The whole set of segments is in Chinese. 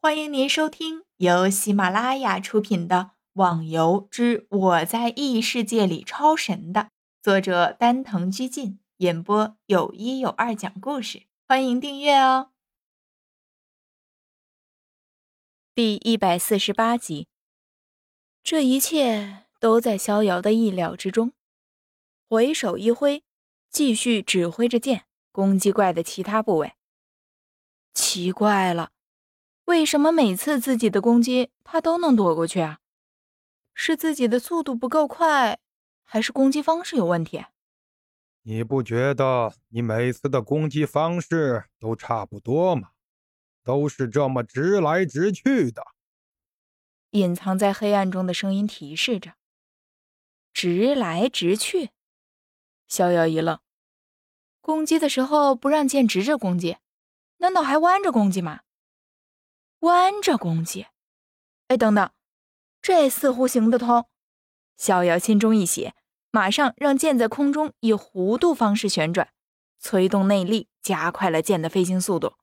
欢迎您收听由喜马拉雅出品的《网游之我在异世界里超神》的作者丹藤居进演播，有一有二讲故事。欢迎订阅哦。第一百四十八集，这一切都在逍遥的意料之中。回手一挥，继续指挥着剑攻击怪的其他部位。奇怪了。为什么每次自己的攻击他都能躲过去啊？是自己的速度不够快，还是攻击方式有问题？你不觉得你每次的攻击方式都差不多吗？都是这么直来直去的。隐藏在黑暗中的声音提示着：“直来直去。”逍遥一愣，攻击的时候不让剑直着攻击，难道还弯着攻击吗？弯着攻击，哎，等等，这似乎行得通。逍遥心中一喜，马上让剑在空中以弧度方式旋转，催动内力，加快了剑的飞行速度。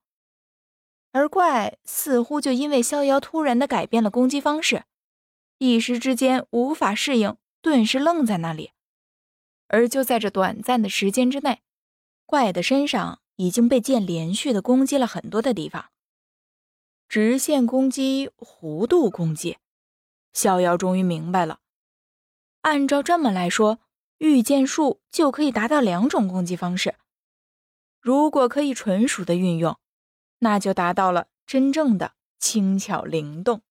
而怪似乎就因为逍遥突然的改变了攻击方式，一时之间无法适应，顿时愣在那里。而就在这短暂的时间之内，怪的身上已经被剑连续的攻击了很多的地方。直线攻击，弧度攻击，逍遥终于明白了。按照这么来说，御剑术就可以达到两种攻击方式。如果可以纯熟的运用，那就达到了真正的轻巧灵动。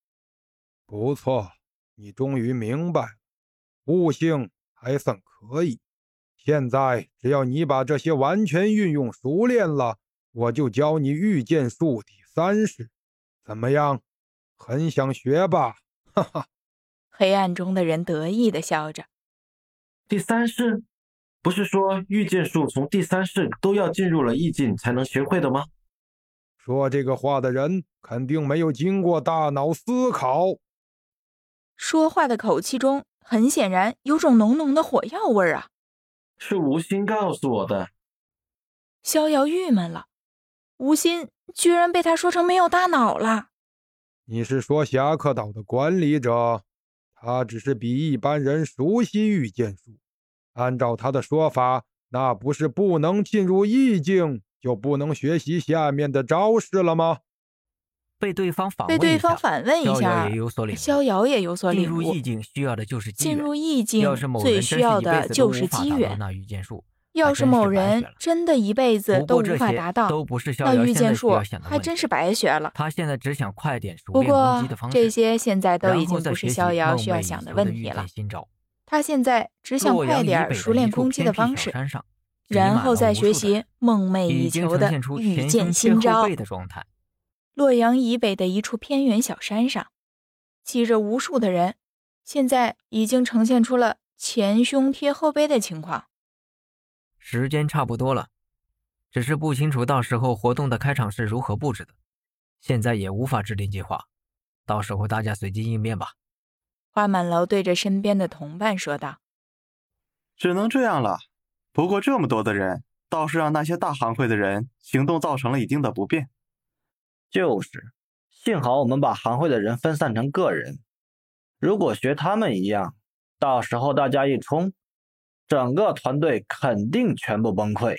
不错，你终于明白了，悟性还算可以。现在只要你把这些完全运用熟练了，我就教你御剑术第三式。怎么样，很想学吧？哈哈！黑暗中的人得意的笑着。第三式，不是说御剑术从第三式都要进入了意境才能学会的吗？说这个话的人肯定没有经过大脑思考。说话的口气中，很显然有种浓浓的火药味儿啊！是吴心告诉我的。逍遥郁闷了，吴心。居然被他说成没有大脑了。你是说侠客岛的管理者？他只是比一般人熟悉御剑术。按照他的说法，那不是不能进入意境就不能学习下面的招式了吗？被对方反问被对方反问一下，逍遥也有所领悟。进入意境需要的就是进入意境最需要的就是机缘。那御剑术。要是某人真的一辈子都无法达到，那御剑术还真是白学了。他现在只想快点熟练攻击的方式。不过这些现在都已经不是逍遥需要想的问题了。他现在只想快点熟练攻击的方式，然后再学习梦寐以求的御剑新招。洛阳以北的一处偏远小山上，骑着无数的人，现在已经呈现出了前胸贴后背的情况。时间差不多了，只是不清楚到时候活动的开场是如何布置的，现在也无法制定计划，到时候大家随机应变吧。花满楼对着身边的同伴说道：“只能这样了。不过这么多的人，倒是让那些大行会的人行动造成了一定的不便。就是，幸好我们把行会的人分散成个人，如果学他们一样，到时候大家一冲。”整个团队肯定全部崩溃。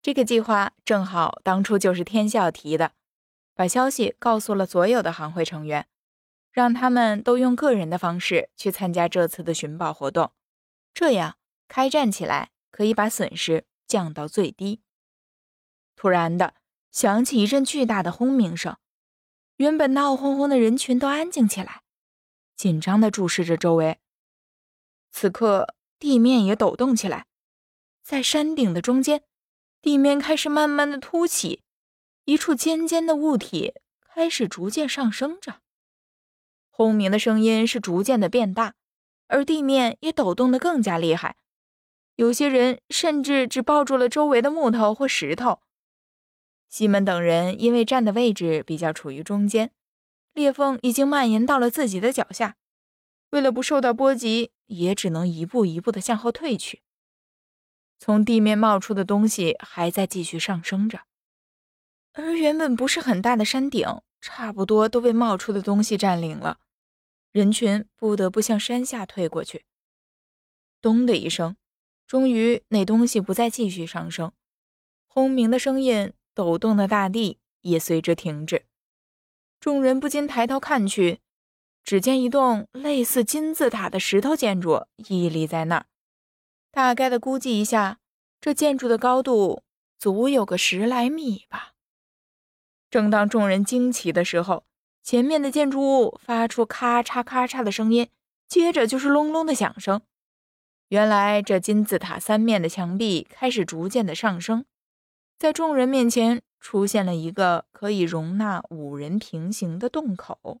这个计划正好当初就是天笑提的，把消息告诉了所有的行会成员，让他们都用个人的方式去参加这次的寻宝活动，这样开战起来可以把损失降到最低。突然的响起一阵巨大的轰鸣声，原本闹哄哄的人群都安静起来，紧张地注视着周围。此刻。地面也抖动起来，在山顶的中间，地面开始慢慢的凸起，一处尖尖的物体开始逐渐上升着。轰鸣的声音是逐渐的变大，而地面也抖动的更加厉害。有些人甚至只抱住了周围的木头或石头。西门等人因为站的位置比较处于中间，裂缝已经蔓延到了自己的脚下。为了不受到波及，也只能一步一步的向后退去。从地面冒出的东西还在继续上升着，而原本不是很大的山顶差不多都被冒出的东西占领了，人群不得不向山下退过去。咚的一声，终于那东西不再继续上升，轰鸣的声音抖动的大地也随之停止。众人不禁抬头看去，只见一栋类似金字塔的石头建筑屹立在那儿。大概的估计一下，这建筑的高度足有个十来米吧。正当众人惊奇的时候，前面的建筑物发出咔嚓咔嚓的声音，接着就是隆隆的响声。原来这金字塔三面的墙壁开始逐渐的上升，在众人面前出现了一个可以容纳五人平行的洞口。